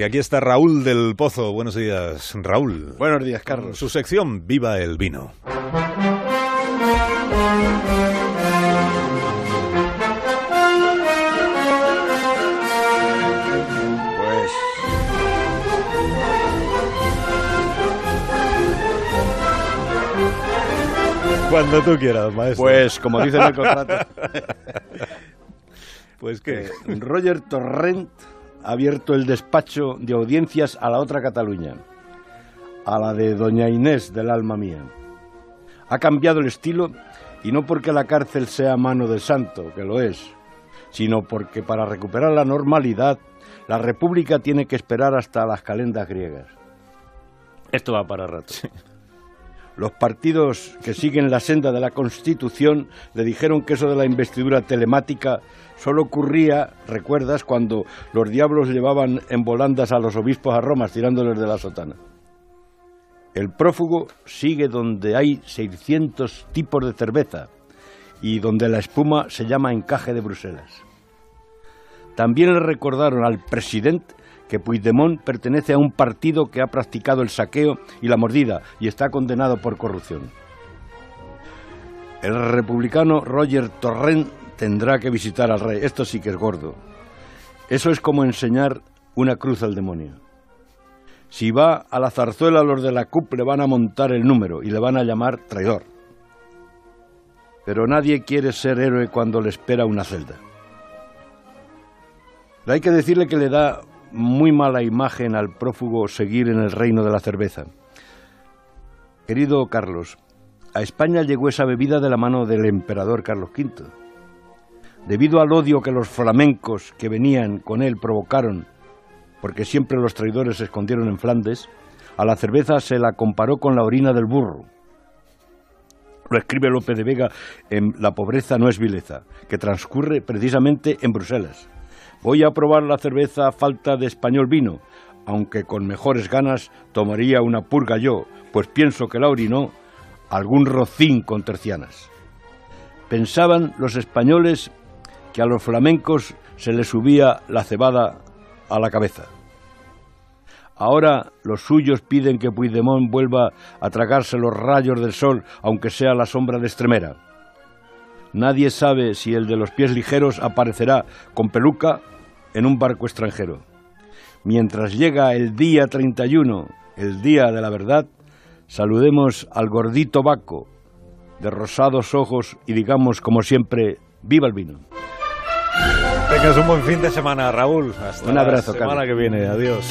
Y aquí está Raúl del Pozo. Buenos días, Raúl. Buenos días, Carlos. Su sección Viva el vino. Pues Cuando tú quieras, maestro. Pues, como dice en el contrato, Pues que eh, Roger Torrent abierto el despacho de audiencias a la otra Cataluña, a la de Doña Inés del alma mía. Ha cambiado el estilo y no porque la cárcel sea mano del santo, que lo es, sino porque para recuperar la normalidad la República tiene que esperar hasta las calendas griegas. Esto va para rato. Los partidos que siguen la senda de la Constitución le dijeron que eso de la investidura telemática solo ocurría, recuerdas, cuando los diablos llevaban en volandas a los obispos a Roma tirándoles de la sotana. El prófugo sigue donde hay 600 tipos de cerveza y donde la espuma se llama encaje de Bruselas. También le recordaron al presidente que Puigdemont pertenece a un partido que ha practicado el saqueo y la mordida y está condenado por corrupción. El republicano Roger Torrent tendrá que visitar al rey. Esto sí que es gordo. Eso es como enseñar una cruz al demonio. Si va a la zarzuela, los de la CUP le van a montar el número y le van a llamar traidor. Pero nadie quiere ser héroe cuando le espera una celda. Hay que decirle que le da muy mala imagen al prófugo seguir en el reino de la cerveza. Querido Carlos, a España llegó esa bebida de la mano del emperador Carlos V. Debido al odio que los flamencos que venían con él provocaron, porque siempre los traidores se escondieron en Flandes, a la cerveza se la comparó con la orina del burro. Lo escribe Lope de Vega en La pobreza no es vileza, que transcurre precisamente en Bruselas. Voy a probar la cerveza a falta de español vino, aunque con mejores ganas tomaría una purga yo, pues pienso que la orinó algún rocín con tercianas. Pensaban los españoles que a los flamencos se les subía la cebada a la cabeza. Ahora los suyos piden que Puigdemont vuelva a tragarse los rayos del sol, aunque sea la sombra de Estremera. Nadie sabe si el de los pies ligeros aparecerá con peluca en un barco extranjero. Mientras llega el día 31, el día de la verdad, saludemos al gordito Baco, de rosados ojos, y digamos como siempre, ¡viva el vino! tengas un buen fin de semana, Raúl. Hasta Un abrazo, la semana Carlos. que viene. Adiós.